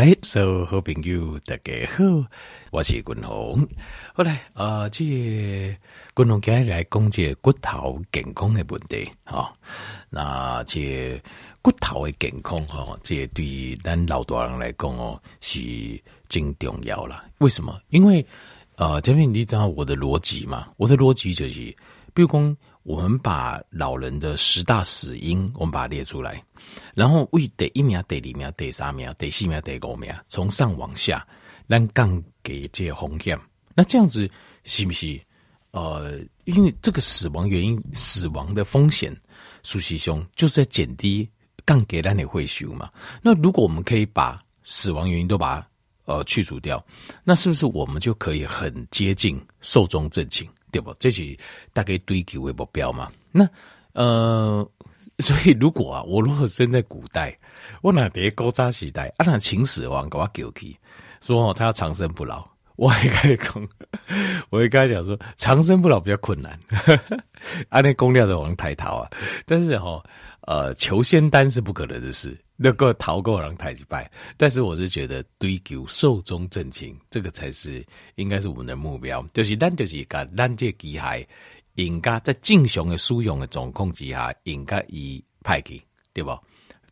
来，所有好朋友大家好，我是君宏。后来啊，这君宏今日来讲这骨头健康的问题啊、哦。那这骨头的健康哈、哦，这对咱老大人来讲哦，是真重要啦。为什么？因为呃，前面你知道我的逻辑嘛？我的逻辑就是，比如讲。我们把老人的十大死因，我们把它列出来，然后为第一名、第二名、第三名、第四名、第五名，从上往下，让杠给这些风险。那这样子是不是？呃，因为这个死亡原因、死亡的风险，苏西兄就是在减低杠给让你会修嘛。那如果我们可以把死亡原因都把它呃去除掉，那是不是我们就可以很接近寿终正寝？对不？这是大概追求的目标嘛。那呃，所以如果啊，我如果生在古代，我那在古早时代，啊，那秦始皇给我叫去，说他要长生不老，我还跟他讲，我会跟他讲说，长生不老比较困难，啊，那公料的王太逃啊，但是哈、呃，求仙丹是不可能的事。那个逃过让太击败，但是我是觉得追求寿终正寝，这个才是应该是我们的目标。就是咱就是把咱这机械应该在正常的使用的状况之下，应该以派给对不？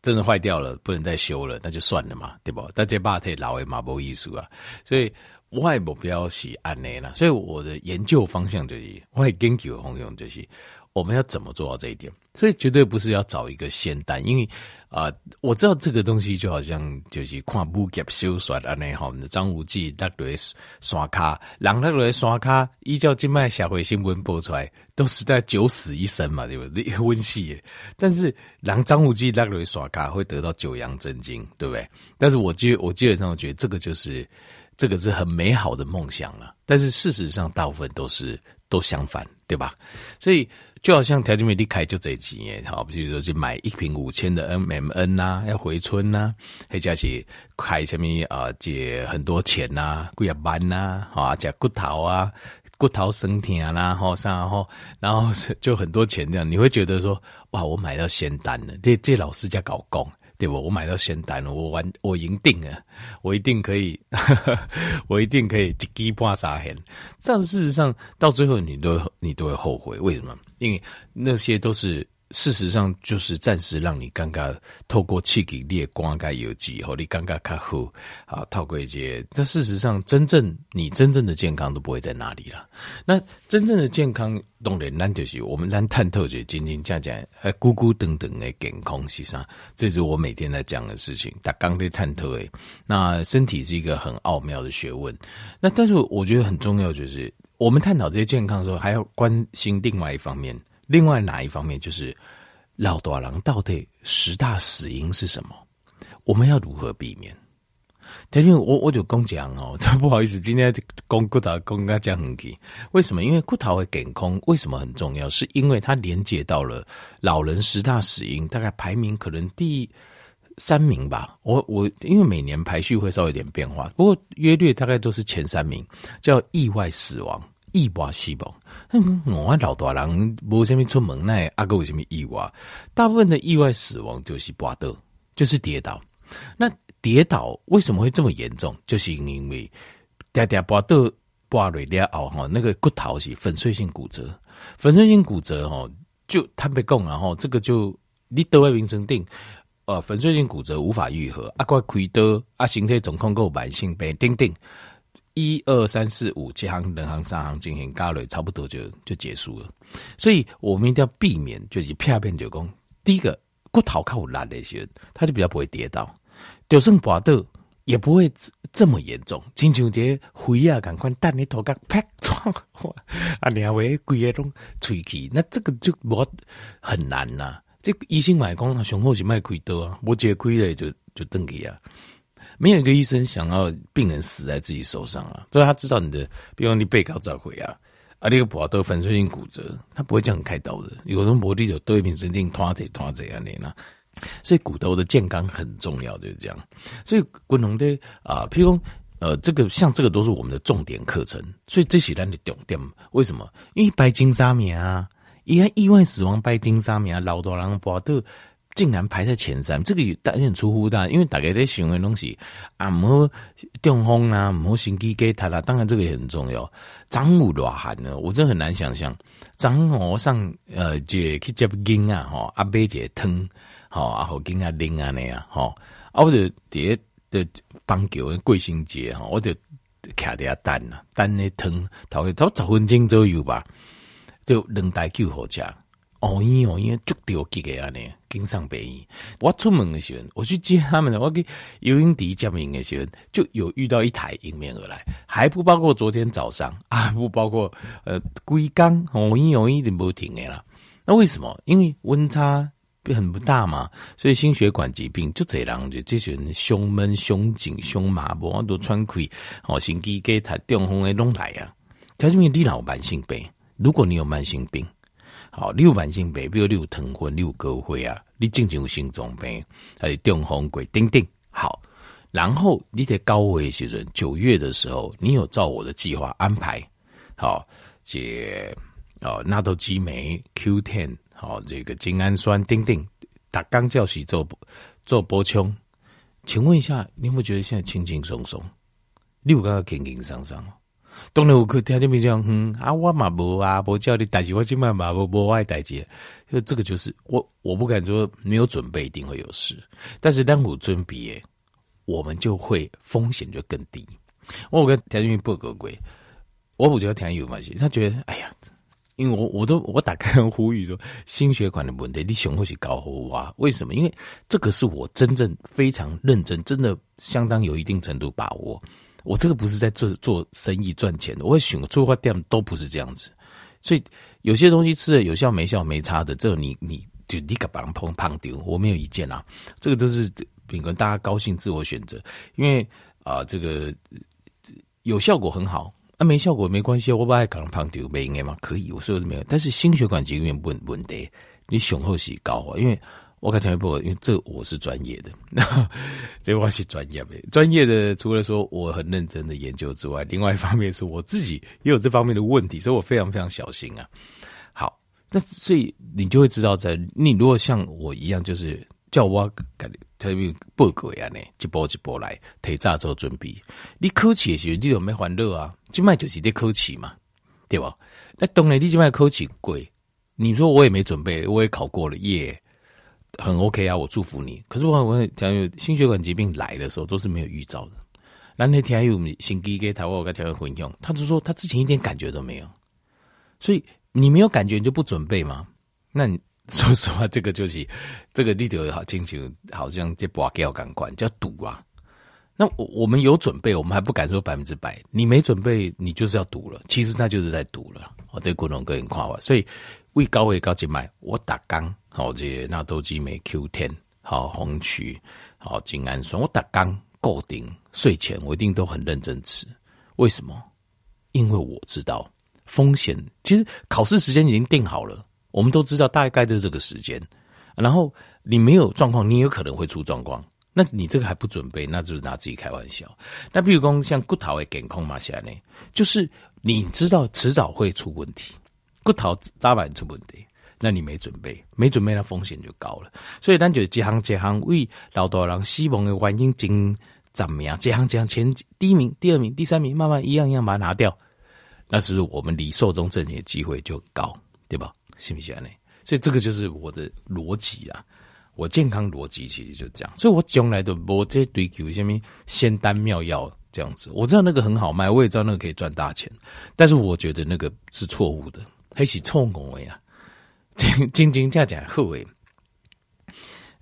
真的坏掉了，不能再修了，那就算了嘛，对不？但这把太老的嘛，没意思啊。所以外目标是安内了，所以我的研究方向就是，我的研究方向就是。我们要怎么做到这一点？所以绝对不是要找一个仙丹，因为啊、我知道这个东西就好像就是看武侠小说啊，那好，张无忌那对刷卡，让那对刷卡，依照今麦社会新闻播出来，都是在九死一生嘛，对不对？温戏，但是让张无忌那对刷卡会得到九阳真经，对不对？但是我基我基本上觉得这个就是这个是很美好的梦想了，但是事实上大部分都是都相反，对吧？所以。就好像条件没离开就这几年，好，比如说去买一瓶五千的 M M N 呐、啊，要回春呐、啊，或者是开什么啊，借很多钱呐、啊，几万呐，啊，加骨头啊，骨头生疼啦，吼，啥吼然后就很多钱这样，你会觉得说，哇，我买到仙丹了，这这老师家搞工。对不？我买到仙丹了，我完我赢定了，我一定可以，我一定可以一击破杀黑。但事实上，到最后你都你都会后悔，为什么？因为那些都是。事实上，就是暂时让你尴尬，透过气给列光盖有机后，你尴尬卡后啊，套过一些。但事实上，真正你真正的健康都不会在那里了。那真正的健康，当然那就是我们咱探透就斤斤讲讲，呃，咕咕等等的健康，实际上这是我每天在讲的事情。他刚在探透诶，那身体是一个很奥妙的学问。那但是我觉得很重要，就是我们探讨这些健康的时候，还要关心另外一方面。另外哪一方面就是老多人到底十大死因是什么？我们要如何避免？因为我我就讲讲哦，不好意思，今天讲骨头讲个讲很急，为什么？因为骨头的健康为什么很重要？是因为它连接到了老人十大死因，大概排名可能第三名吧。我我因为每年排序会稍微有点变化，不过约略大概都是前三名，叫意外死亡。意外死亡，我老大人无什么出门那阿哥有什么意外？大部分的意外死亡就是跌倒，就是跌倒。那跌倒为什么会这么严重？就是因为跌跌跌倒跌累了后哈，那个骨头是粉碎性骨折，粉碎性骨折哦，就坦白讲然后这个就你得外名称定，呃，粉碎性骨折无法愈合，阿怪亏得啊，身体总控够慢性病，等等。一二三四五，这行、两行、三行进行加累，差不多就就结束了。所以我们一定要避免，就是片片就讲，第一个骨头靠烂那些，他就比较不会跌倒，就算跌倒也不会这么严重。亲像这灰啊，赶快蛋你头壳啪撞，啊，你还会贵个种吹气，那这个就我很难呐、啊。这个医生买讲，他上好是卖开刀啊，我这开了就就登记啊。没有一个医生想要病人死在自己手上啊，所以他知道你的，比如你被告召回啊，啊，你个骨头粉碎性骨折，他不会这样开刀的。有人搏地就对病生定拖这拖这样的呢，所以骨头的健康很重要，就是这样。所以滚龙的啊，譬如呃，这个像这个都是我们的重点课程，所以这些人的重点为什么？因为白金沙米啊，因为意外死亡白金沙米啊，老多人搏的。竟然排在前三，这个有点出乎大，因为大家在想的东西啊，唔中风啊，唔好心肌梗塞啦，当然这个也很重要。张武多汗呢，我真的很难想象。张我上呃，就去接经啊，吼阿伯姐疼，吼阿后经啊拎啊那样，吼啊我就第的棒球贵兴节哈，我就卡在等啊，等那疼，头头十分钟左右吧，就两台救护车。哦咦哦咦，足掉几个啊呢？经上北医，我出门的时候，我去接他们的，我去游泳池接应的时候，就有遇到一台迎面而来，还不包括昨天早上 啊，不包括呃，龟缸哦咦哦咦，就不停的啦。那为什么？因为温差很不大嘛，所以心血管疾病就这样，就这些人胸闷、胸紧、胸麻，不都喘气，哦，心肌给他中风的拢来啊。他这边你老慢性病，如果你有慢性病。好，你有慢性病，比如你有疼昏，你有高血压，你正常有心脏病，还是中风鬼，等等。好，然后你在高危时阵，九月的时候，你有照我的计划安排，好，这哦，纳豆激酶 Q ten，好，这个精氨酸，等等，打刚叫洗做做补充，请问一下，你有没有觉得现在轻轻松松？你有刚刚轻轻松松？当然我可听见没这样，嗯啊，我嘛无啊，无叫你代志，我今晚嘛无无爱代志，就这个就是我我不敢说没有准备一定会有事，但是当我准备，我们就会风险就更低。我跟田俊不合规，我不觉得田有关系，他觉得哎呀，因为我我都我打开呼吁说，心血管的问题你雄厚是高火啊？为什么？因为这个是我真正非常认真，真的相当有一定程度把握。我这个不是在做做生意赚钱的，我会选做花店都不是这样子，所以有些东西吃了有效没效没差的，这你你就立刻把它碰胖丢，我没有意见啊，这个都是秉跟大家高兴自我选择，因为啊、呃、这个有效果很好，啊没效果没关系，我不爱搞胖丢没应该吗？可以，我说的没有，但是心血管疾病问问题，你雄厚是高啊，因为。我看全部，因为这我是专业的，这我是专业的。专业的除了说我很认真的研究之外，另外一方面是我自己也有这方面的问题，所以我非常非常小心啊。好，那所以你就会知道在，你如果像我一样，就是叫我改特别报告呀呢，一步一步来提早做准备。你考试的时候，你有没烦恼啊？今麦就是在考试嘛，对吧？那当然，你今麦考试贵，你说我也没准备，我也考过了耶。很 OK 啊，我祝福你。可是我我讲有心血管疾病来的时候，都是没有预兆的。那那天还有心肌给台湾我跟台湾混用，他就说他之前一点感觉都没有。所以你没有感觉你就不准备吗？那你 说实话，这个就是这个 leader 好清楚，好像这把给要感官叫赌啊。那我我们有准备，我们还不敢说百分之百。你没准备，你就是要赌了。其实那就是在赌了。我这个观众个人夸我，所以位高位高静脉，我打刚。好，这纳豆激酶 Q10，好红曲，好精氨酸。我打刚固定睡前，我一定都很认真吃。为什么？因为我知道风险。其实考试时间已经定好了，我们都知道大概就是这个时间。然后你没有状况，你有可能会出状况。那你这个还不准备，那就是拿自己开玩笑。那比如说像骨头的健康嘛，现在呢，就是你知道迟早会出问题，骨头早晚出问题。那你没准备，没准备，那风险就高了。所以，咱就这行这行为老多人死亡的原因前怎么样？这行这行前第一名、第二名、第三名，慢慢一样一样把它拿掉，那是我们离寿终正寝的机会就高，对吧？信不信呢？所以这个就是我的逻辑啊，我健康逻辑其实就这样。所以我从来都不在追求什么仙丹妙药这样子。我知道那个很好卖，我也知道那个可以赚大钱，但是我觉得那个是错误的，还是错误的呀。真真正正好诶，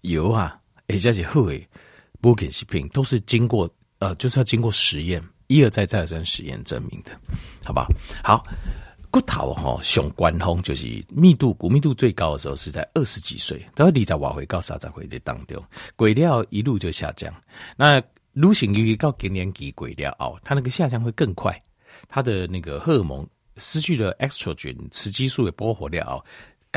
油啊，而且是好诶，保健食品都是经过呃，就是要经过实验，一而再再而三实验证明的，好吧？好，骨头哈，上关峰就是密度骨密度最高的时候是在二十几岁，到二十瓦回到三十回的当中，鬼料一路就下降。那女性由于到更年期鬼料哦，它那个下降会更快，它的那个荷尔蒙失去了 estrogen 雌激素的保护了。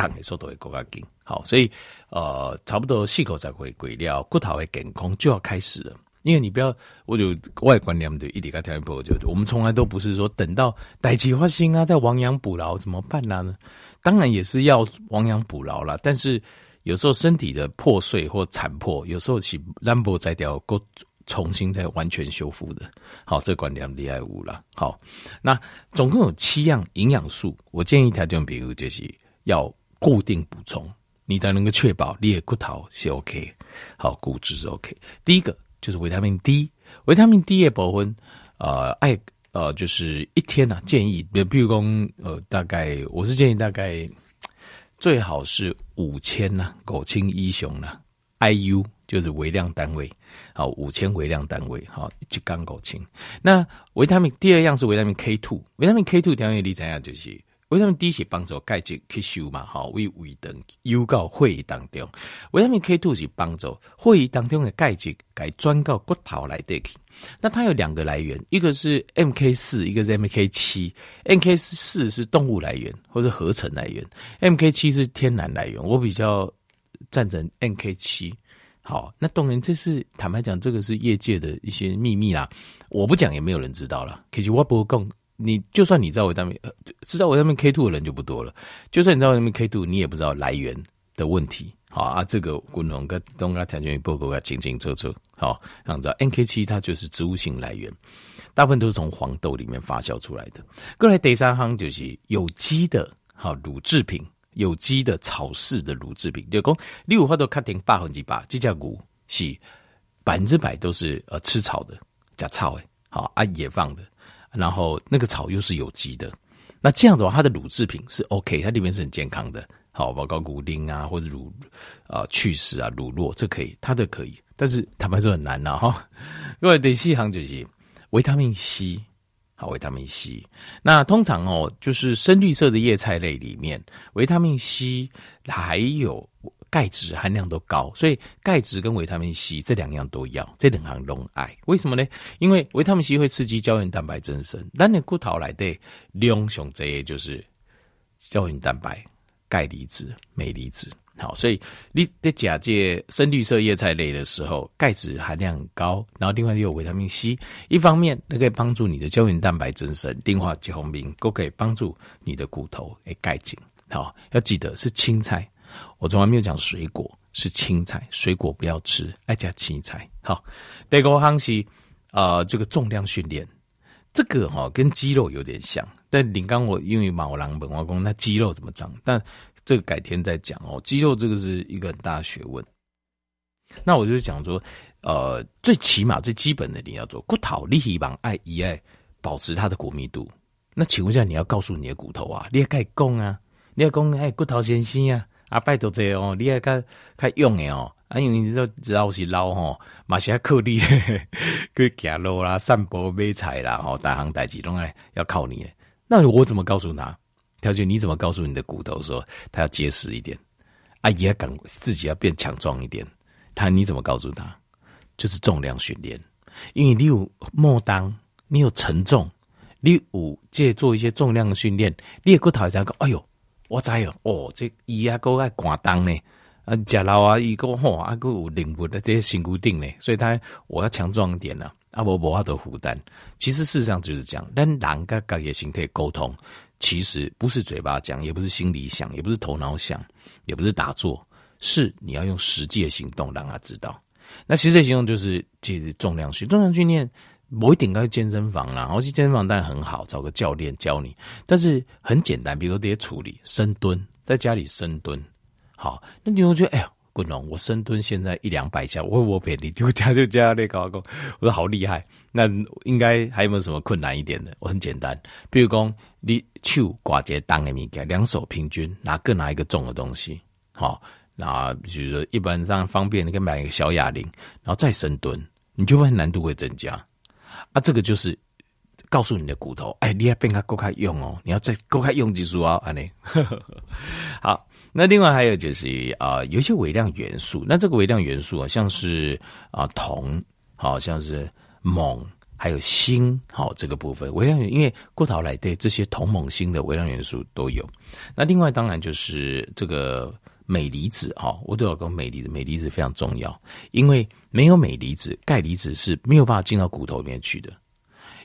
降的速度会更加紧，好，所以呃，差不多四口才会归了，骨头会健康就要开始了。因为你不要，我就外观念对一点个条件不就，我们从来都不是说等到代志发心啊，再亡羊补牢怎么办呢？当然也是要亡羊补牢啦，但是有时候身体的破碎或残破，有时候是兰博摘掉，够重新再完全修复的。好，这观念厉害无了。好，那总共有七样营养素，我建议条件比如就是要固定补充，你才能够确保你的骨头是 OK，好，骨质是 OK。第一个就是维他命 D，维他命 D 的部分，呃，爱呃就是一天呢、啊、建议，比如说呃大概我是建议大概。最好是五千呐，狗清一雄呢，IU 就是微量单位，好，五千微量单位，好，就刚狗清。那维他命第二样是维他命 K two，维他命 K two 条件你怎样就是为什么 D 是帮助钙质吸收嘛，好，为胃等油到血液当中，维他命 K two 是帮助血液当中的钙质该转到骨头来得去。那它有两个来源，一个是 MK 四，一个是 MK 七。MK 四是动物来源或者合成来源，MK 七是天然来源。我比较赞成 MK 七。好，那当然这是坦白讲，这个是业界的一些秘密啦。我不讲也没有人知道了。可是我不会讲，你就算你知道维他命，知道维他命 K two 的人就不多了。就算你知道维他命 K two，你也不知道来源的问题。好啊，这个滚龙跟东哥条件报告要清清楚楚。好，让知道 NK 七它就是植物性来源，大部分都是从黄豆里面发酵出来的。过来第三行就是有机的，好乳制品，有机的草饲的乳制品。就讲你有法度确定百分之百，这家牛是百分之百都是呃吃草的，加草诶，好啊野放的，然后那个草又是有机的，那这样的话，它的乳制品是 OK，它里面是很健康的。好，包括骨丁啊，或者乳啊、去势啊、乳酪，这可以，它的可以，但是坦白说很难呐哈。因为第四行就是维他命 C，好，维他命 C。那通常哦，就是深绿色的叶菜类里面，维他命 C 还有钙质含量都高，所以钙质跟维他命 C 这两样都要，这两行都爱。为什么呢？因为维他命 C 会刺激胶原蛋白增生，但你骨头来的两雄这些就是胶原蛋白。钙离子、镁离子，好，所以你在假借深绿色叶菜类的时候，钙质含量很高，然后另外又有维他命 C，一方面它可以帮助你的胶原蛋白增生，另外结红兵都可以帮助你的骨头诶钙紧，好，要记得是青菜，我从来没有讲水果，是青菜，水果不要吃，爱加青菜，好，第二个行是呃这个重量训练。这个哈、哦、跟肌肉有点像，但你刚我因为毛囊本化工，那肌肉怎么长？但这个改天再讲哦。肌肉这个是一个很大的学问。那我就讲说，呃，最起码最基本的你要做骨头，你希望爱一爱保持它的骨密度。那请问一下，你要告诉你的骨头啊，你要该讲啊，你要供哎骨头先生啊，啊拜托这哦，你要该该用的哦。啊，因为你都知道是老吼，嘛是要靠你 去行路啦、散步、买菜啦，吼，大行大志拢爱要靠你。那我怎么告诉他？条件你怎么告诉你的骨头说他要结实一点？啊，也要自己要变强壮一点。他你怎么告诉他？就是重量训练，因为你有莫当，你有沉重，你有借做一些重量的训练，你的骨头才讲，哎呦，我知哦，哦，这伊啊够爱挂当呢。啊，食老啊，伊个吼，啊，个有灵活的这些辛苦定呢，所以他我要强壮一点呢，啊，我无法度负担。其实事实上就是这样，但人跟自己的身体沟通，其实不是嘴巴讲，也不是心里想，也不是头脑想，也不是打坐，是你要用实际的行动让他知道。那实际行动就是其实重量训，重量训练不一定要去健身房啦，然后去健身房当然很好，找个教练教你，但是很简单，比如说这些处理深蹲，在家里深蹲。好，那你会觉得，哎呀，滚龙，我深蹲现在一两百下，我我别你就加就加那个，我说好厉害。那应该还有没有什么困难一点的？我很简单，比如说你手挂在当的物件，两手平均拿各拿一个重的东西。好，那比如说一般上方便，你可以买一个小哑铃，然后再深蹲，你就会难度会增加。啊，这个就是告诉你的骨头，哎，你要变它够开用哦，你要再够开用技术啊，安尼。好。那另外还有就是啊、有一些微量元素。那这个微量元素啊，像是啊铜，好像是锰，还有锌，好这个部分微量元，因为骨头来对这些铜、锰、锌的微量元素都有。那另外当然就是这个镁离子，哈，我都要讲镁离子，镁离子非常重要，因为没有镁离子，钙离子是没有办法进到骨头里面去的。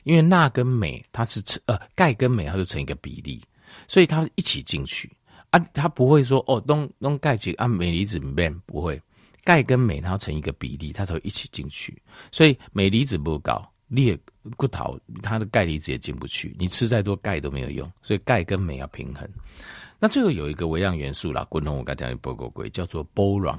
因为钠跟镁它是成呃钙跟镁它是成一个比例，所以它一起进去。啊，它不会说哦，弄弄钙质啊，镁离子里面，不会，钙跟镁它成一个比例，它才会一起进去。所以镁离子不高，你骨头它的钙离子也进不去，你吃再多钙都没有用。所以钙跟镁要平衡。那最后有一个微量元素啦，滚筒我刚才讲的报告过，叫做 boron，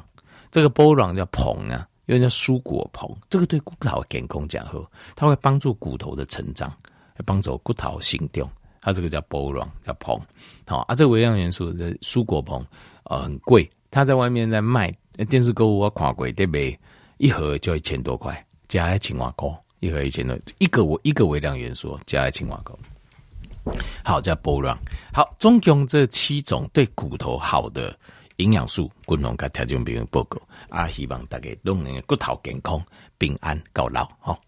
这个 boron 叫硼啊，又叫蔬果硼，这个对骨头健康讲好，它会帮助骨头的成长，会帮助骨头行动。它这个叫 boron，叫硼。好啊，这个微量元素的蔬果硼，呃，很贵，它在外面在卖，电视购物我看过，对不对？一盒就一千多块，加一千瓦高，一盒一千多，一个我一个微量元素加一千瓦高。好，叫 boron。好，总共这七种对骨头好的营养素，共同给听众朋友报告啊，希望大家都能骨头健康、平安到老。好。